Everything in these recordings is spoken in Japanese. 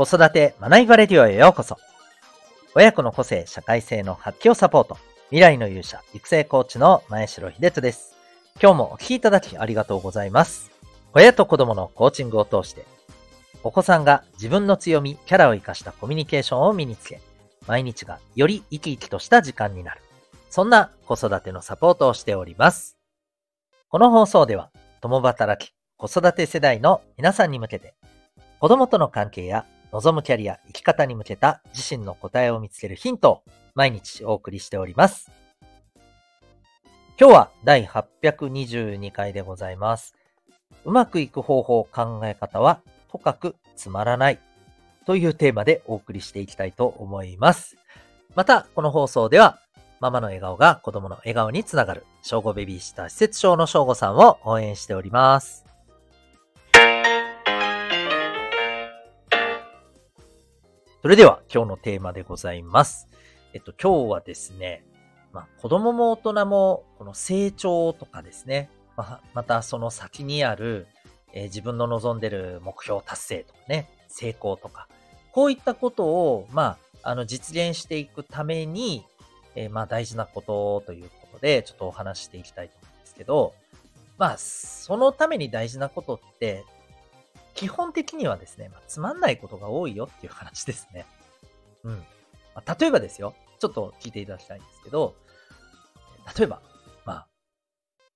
子育て学びバレディオへようこそ。親子の個性、社会性の発揮をサポート。未来の勇者、育成コーチの前城秀人です。今日もお聴きいただきありがとうございます。親と子供のコーチングを通して、お子さんが自分の強み、キャラを活かしたコミュニケーションを身につけ、毎日がより生き生きとした時間になる。そんな子育てのサポートをしております。この放送では、共働き、子育て世代の皆さんに向けて、子供との関係や望むキャリア、生き方に向けた自身の答えを見つけるヒントを毎日お送りしております。今日は第822回でございます。うまくいく方法、考え方はとかくつまらないというテーマでお送りしていきたいと思います。また、この放送ではママの笑顔が子供の笑顔につながる、小5ベビーシッター施設長の小5さんを応援しております。それでは今日のテーマでございます。えっと、今日はですね、まあ、子供も大人もこの成長とかですね、まあ、またその先にある、えー、自分の望んでる目標達成とかね、成功とか、こういったことを、まあ、あの、実現していくために、えー、まあ、大事なことということで、ちょっとお話していきたいと思うんですけど、まあ、そのために大事なことって、基本的にはですね、まあ、つまんないことが多いよっていう話ですね。うん。まあ、例えばですよ、ちょっと聞いていただきたいんですけど、例えば、まあ、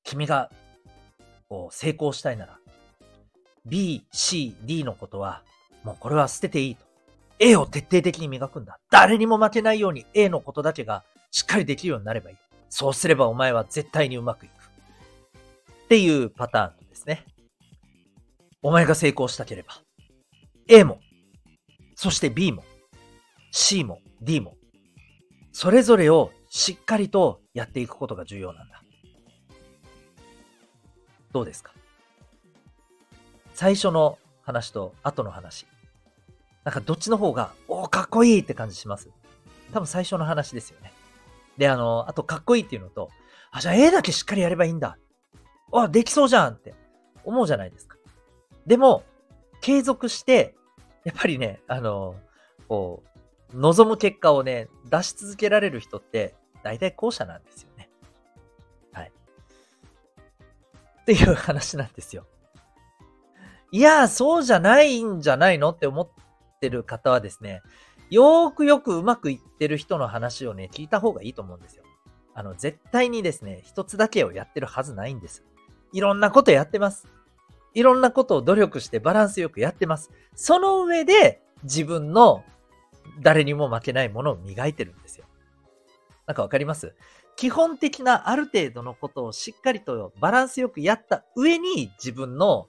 君がこう成功したいなら、B、C、D のことは、もうこれは捨てていいと。A を徹底的に磨くんだ。誰にも負けないように A のことだけがしっかりできるようになればいい。そうすればお前は絶対にうまくいく。っていうパターンですね。お前が成功したければ、A も、そして B も、C も D も、それぞれをしっかりとやっていくことが重要なんだ。どうですか？最初の話と後の話。なんかどっちの方が、おお、かっこいいって感じします？多分最初の話ですよね。で、あの、あとかっこいいっていうのと、あ、じゃあ A だけしっかりやればいいんだ。あ、できそうじゃんって思うじゃないですか。でも、継続して、やっぱりね、あの、こう、望む結果をね、出し続けられる人って、大体後者なんですよね。はい。っていう話なんですよ。いや、そうじゃないんじゃないの？って思ってる方はですね、よーくよくうまくいってる人の話をね、聞いた方がいいと思うんですよ。あの、絶対にですね、一つだけをやってるはずないんです。いろんなことやってます。いろんなことを努力してバランスよくやってます。その上で自分の誰にも負けないものを磨いてるんですよ。なんかわかります？基本的なある程度のことをしっかりとバランスよくやった上に自分の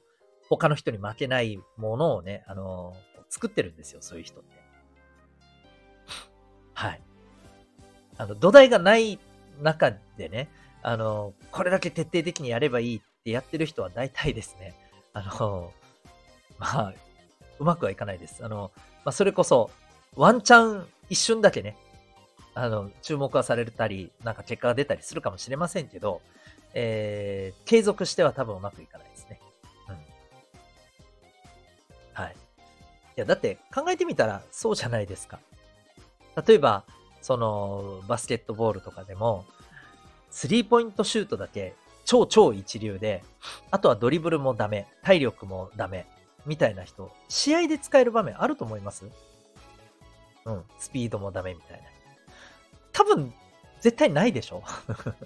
他の人に負けないものをね、あのー、作ってるんですよ、そういう人って。はい。あの、土台がない中でね、あのー、これだけ徹底的にやればいいってやってる人は大体ですね、あの、まあ、うまくはいかないです。あの、まあ、それこそ、ワンチャン一瞬だけね、あの、注目はされたり、なんか結果が出たりするかもしれませんけど、えー、継続しては多分うまくいかないですね。うん。はい。いや、だって考えてみたらそうじゃないですか。例えば、その、バスケットボールとかでも、スリーポイントシュートだけ超超一流で、あとはドリブルもダメ、体力もダメ、みたいな人、試合で使える場面あると思います？うん、スピードもダメみたいな。多分、絶対ないでしょ？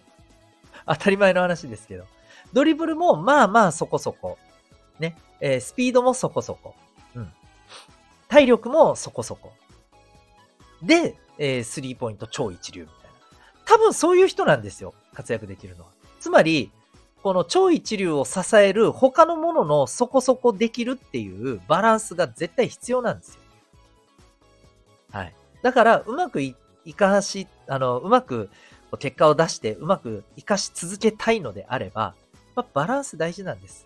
当たり前の話ですけど。ドリブルもまあまあそこそこ。ね。えー、スピードもそこそこ。うん。体力もそこそこ。で、えー、スリーポイント超一流みたいな。多分そういう人なんですよ。活躍できるのは。つまり、この超一流を支える他のもののそこそこできるっていうバランスが絶対必要なんですよ。はい。だから、うまくいかし、あの、うまく結果を出して、うまく活かし続けたいのであれば、まあ、バランス大事なんです。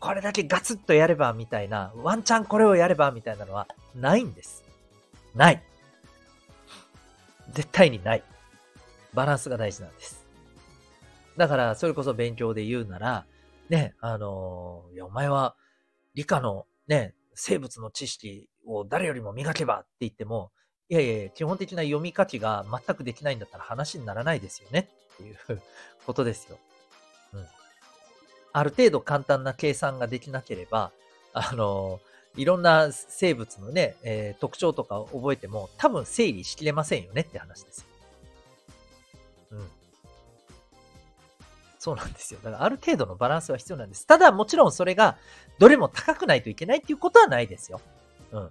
これだけガツッとやればみたいな、ワンチャンこれをやればみたいなのはないんです。ない。絶対にない。バランスが大事なんです。だから、それこそ勉強で言うなら、ね、あの、いや、お前は理科のね、生物の知識を誰よりも磨けばって言っても、いやいや、基本的な読み書きが全くできないんだったら話にならないですよねっていうことですよ。うん。ある程度簡単な計算ができなければ、あの、いろんな生物のね、えー、特徴とかを覚えても多分整理しきれませんよねって話ですよ。そうなんですよ。だからある程度のバランスは必要なんです。ただもちろんそれがどれも高くないといけないっていうことはないですよ。うん。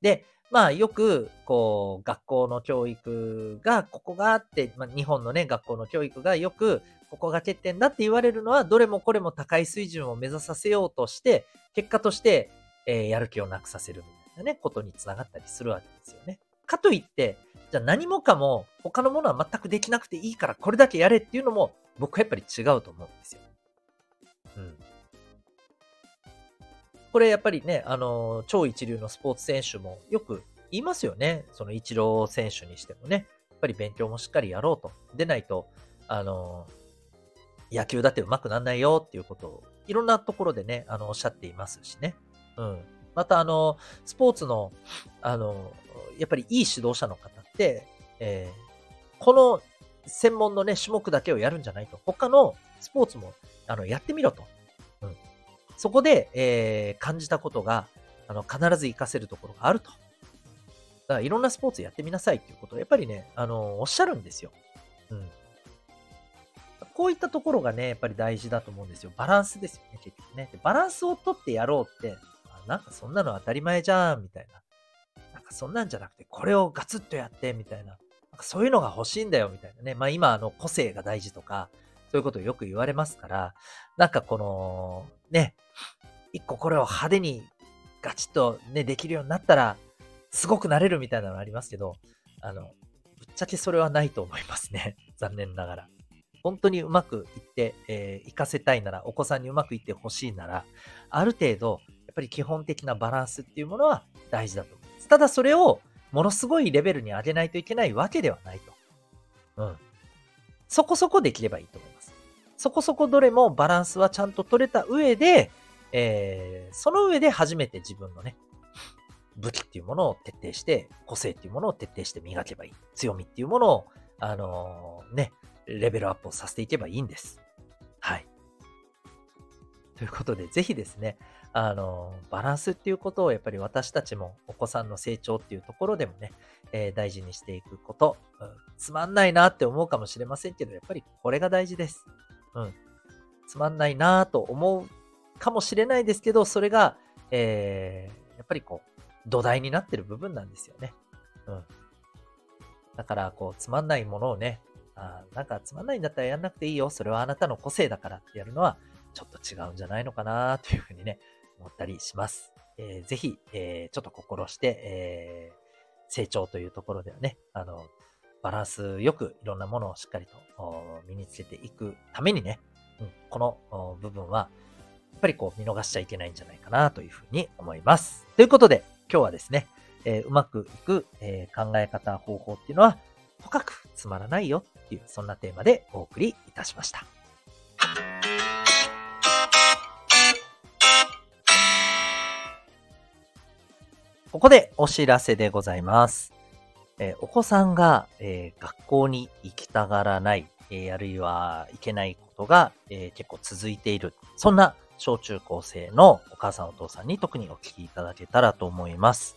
で、まあよく、こう、学校の教育が、ここがあって、まあ日本のね、学校の教育がよく、ここが欠点だって言われるのは、どれもこれも高い水準を目指させようとして、結果として、えー、やる気をなくさせるみたいなね、ことにつながったりするわけですよね。かといって、じゃあ何もかも他のものは全くできなくていいからこれだけやれっていうのも僕はやっぱり違うと思うんですよ。うん。これやっぱりね、あの、超一流のスポーツ選手もよく言いますよね。その一郎選手にしてもね。やっぱり勉強もしっかりやろうと。でないと、あの、野球だって上手くなんないよっていうことを、いろんなところでね、あの、おっしゃっていますしね。うん。また、あの、スポーツの、あの、やっぱりいい指導者の方って、えー、この専門のね、種目だけをやるんじゃないと。他のスポーツも、あの、やってみろと。うんそこで、えー、感じたことが、あの、必ず活かせるところがあると。だからいろんなスポーツやってみなさいっていうことをやっぱりね、あの、おっしゃるんですよ。うん。こういったところがね、やっぱり大事だと思うんですよ。バランスですよね、結局ね。でバランスをとってやろうって、なんかそんなの当たり前じゃん、みたいな。なんかそんなんじゃなくて、これをガツッとやって、みたいな。そういうのが欲しいんだよ、みたいなね。まあ今、あの、個性が大事とか、そういうことをよく言われますから、なんかこの、ね、一個これを派手にガチッとね、できるようになったら、すごくなれるみたいなのありますけど、あの、ぶっちゃけそれはないと思いますね。残念ながら。本当にうまくいって、えー、活かせたいなら、お子さんにうまくいってほしいなら、ある程度、やっぱり基本的なバランスっていうものは大事だと思います。ただそれを、ものすごいレベルに上げないといけないわけではないと。うん。そこそこできればいいと思います。そこそこどれもバランスはちゃんと取れた上で、えー、その上で初めて自分のね、武器っていうものを徹底して、個性っていうものを徹底して磨けばいい。強みっていうものを、あのー、ね、レベルアップをさせていけばいいんです。はい。ということで、ぜひですね、あの、バランスっていうことをやっぱり私たちもお子さんの成長っていうところでもね、えー、大事にしていくこと、うん、つまんないなって思うかもしれませんけど、やっぱりこれが大事です。うん。つまんないなと思うかもしれないですけど、それが、えー、やっぱりこう、土台になってる部分なんですよね。うん。だから、こう、つまんないものをね、あなんかつまんないんだったらやんなくていいよ。それはあなたの個性だからってやるのは、ちょっと違うんじゃないのかなというふうにね、思ったりします。えー、ぜひ、えー、ちょっと心して、えー、成長というところではね、あの、バランスよくいろんなものをしっかりと身につけていくためにね、うん、この部分は、やっぱりこう見逃しちゃいけないんじゃないかなというふうに思います。ということで、今日はですね、えー、うまくいく、えー、考え方、方法っていうのは、深くつまらないよっていう、そんなテーマでお送りいたしました。ここでお知らせでございます。えー、お子さんが、えー、学校に行きたがらない、えー、あるいは行けないことが、え結構続いている。そんな小中高生のお母さんお父さんに特にお聞きいただけたらと思います。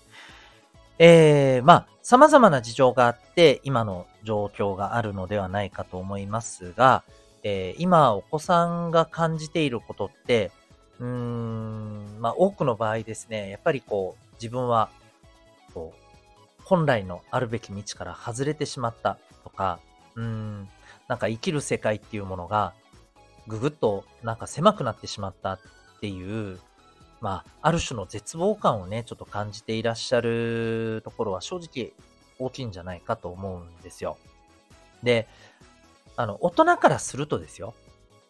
えー、まあ、様々な事情があって、今の状況があるのではないかと思いますが、えー、今、お子さんが感じていることって、うーん、まあ、多くの場合ですね、やっぱりこう、自分は、こう、本来のあるべき道から外れてしまったとか、うん、なんか生きる世界っていうものが、ぐぐっとなんか狭くなってしまったっていう、まあ、ある種の絶望感をね、ちょっと感じていらっしゃるところは正直大きいんじゃないかと思うんですよ。で、あの、大人からするとですよ。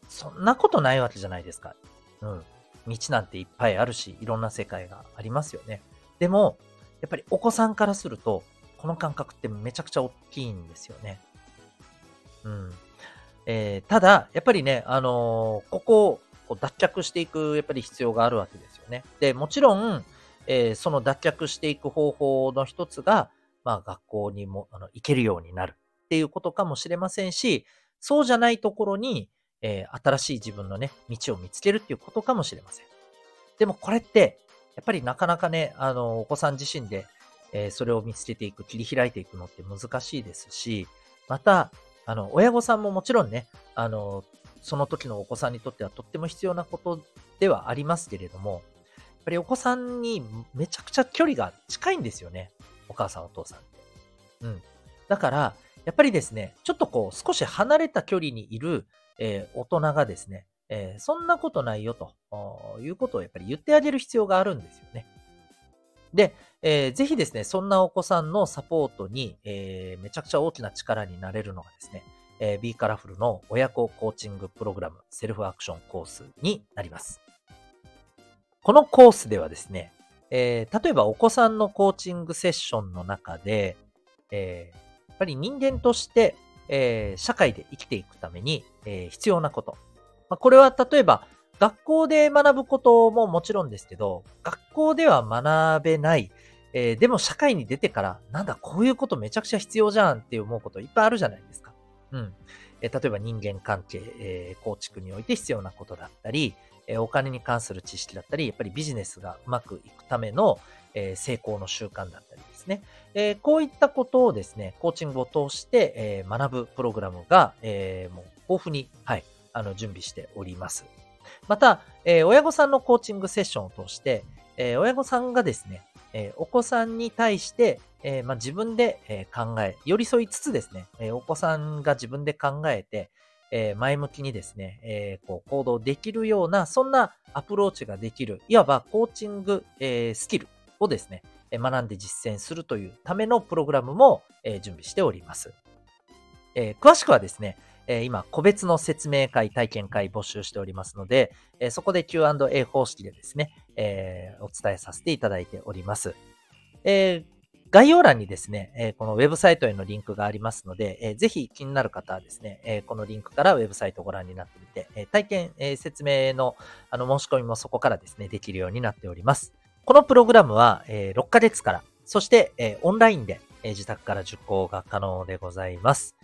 そんなことないわけじゃないですか。うん。道なんていっぱいあるし、いろんな世界がありますよね。でも、やっぱりお子さんからすると、この感覚ってめちゃくちゃ大きいんですよね。うん。えー、ただ、やっぱりね、あのー、ここを脱却していく、やっぱり必要があるわけですよね。で、もちろん、えー、その脱却していく方法の一つが、まあ学校にもあの行けるようになるっていうことかもしれませんし、そうじゃないところに、えー、新しい自分のね、道を見つけるっていうことかもしれません。でもこれって、やっぱりなかなかね、あの、お子さん自身で、えー、それを見つけていく、切り開いていくのって難しいですし、また、あの、親御さんももちろんね、あの、その時のお子さんにとってはとっても必要なことではありますけれども、やっぱりお子さんにめちゃくちゃ距離が近いんですよね。お母さんお父さんって。うん。だから、やっぱりですね、ちょっとこう、少し離れた距離にいる、えー、大人がですね、えー、そんなことないよということをやっぱり言ってあげる必要があるんですよね。で、えー、ぜひですね、そんなお子さんのサポートに、えー、めちゃくちゃ大きな力になれるのがですね、えー、B カラフルの親子コーチングプログラムセルフアクションコースになります。このコースではですね、えー、例えばお子さんのコーチングセッションの中で、えー、っぱり人間として、えー、社会で生きていくために、えー、必要なこと。まあ、これは例えば、学校で学ぶことももちろんですけど、学校では学べない、えー、でも社会に出てから、なんだ、こういうことめちゃくちゃ必要じゃんって思うこといっぱいあるじゃないですか。うん。えー、例えば人間関係、えー、構築において必要なことだったり、えお金に関する知識だったり、やっぱりビジネスがうまくいくための、え成功の習慣だったりですね。えこういったことをですね、コーチングを通して、え学ぶプログラムが、えもう豊富に、はい、あの、準備しております。また、え親御さんのコーチングセッションを通して、え親御さんがですね、えお子さんに対して、えまあ、自分で、え考え、寄り添いつつですね、えお子さんが自分で考えて、え前向きにですね、えこう行動できるような、そんなアプローチができる、いわばコーチング、えスキルをですね、学んで実践するというためのプログラムも、え準備しております。え詳しくはですね、え今、個別の説明会、体験会募集しておりますので、えそこで Q&A 方式でですね、えお伝えさせていただいております。えー概要欄にですね、えこのウェブサイトへのリンクがありますので、えぜひ気になる方はですね、えこのリンクからウェブサイトをご覧になってみて、え体験、え説明のあの申し込みもそこからですね、できるようになっております。このプログラムは、え6ヶ月から、そして、えオンラインで、え自宅から受講が可能でございます。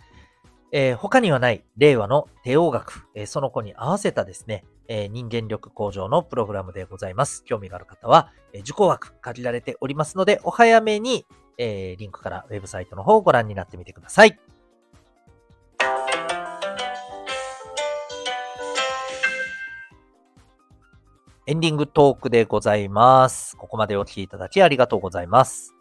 えー、他にはない令和の帝王学、えー、その子に合わせたですね、えー、人間力向上のプログラムでございます。興味がある方は、え受講枠限られておりますので、お早めに、えリンクからウェブサイトの方をご覧になってみてください。エンディングトークでございます。ここまでお聴きいただきありがとうございます。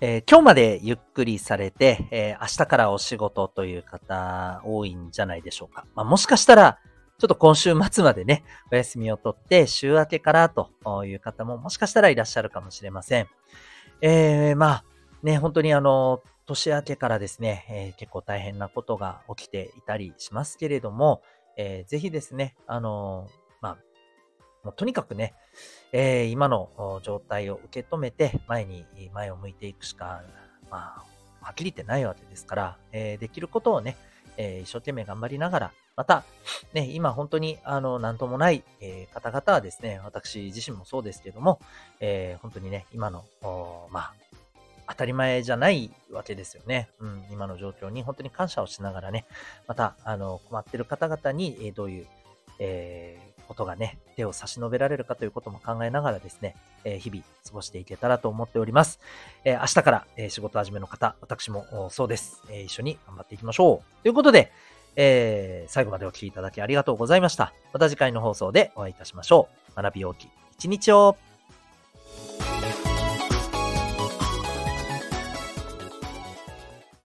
えー、今日までゆっくりされて、えー、明日からお仕事という方多いんじゃないでしょうか。まあ、もしかしたら、ちょっと今週末までね、お休みを取って週明けからという方ももしかしたらいらっしゃるかもしれません。えー、まあ、ね、本当にあの、年明けからですね、えー、結構大変なことが起きていたりしますけれども、えー、ぜひですね、あのまあ、もうとにかくね、えー、今の状態を受け止めて、前に、前を向いていくしか、まあ、はっきり言ってないわけですから、えー、できることをね、えー、一生懸命頑張りながら、また、ね、今本当に、あの、なんともない、えー、方々はですね、私自身もそうですけども、えー、本当にね、今の、まあ、当たり前じゃないわけですよね。うん、今の状況に本当に感謝をしながらね、また、あの、困ってる方々に、えどういう、えことがね、手を差し伸べられるかということも考えながらですね、えー、日々過ごしていけたらと思っております。えー、明日から、えー、仕事始めの方、私もそうです、え一緒に頑張っていきましょう。ということで、え最後までお聴きいただきありがとうございました。また次回の放送でお会いいたしましょう。学び大きい一日を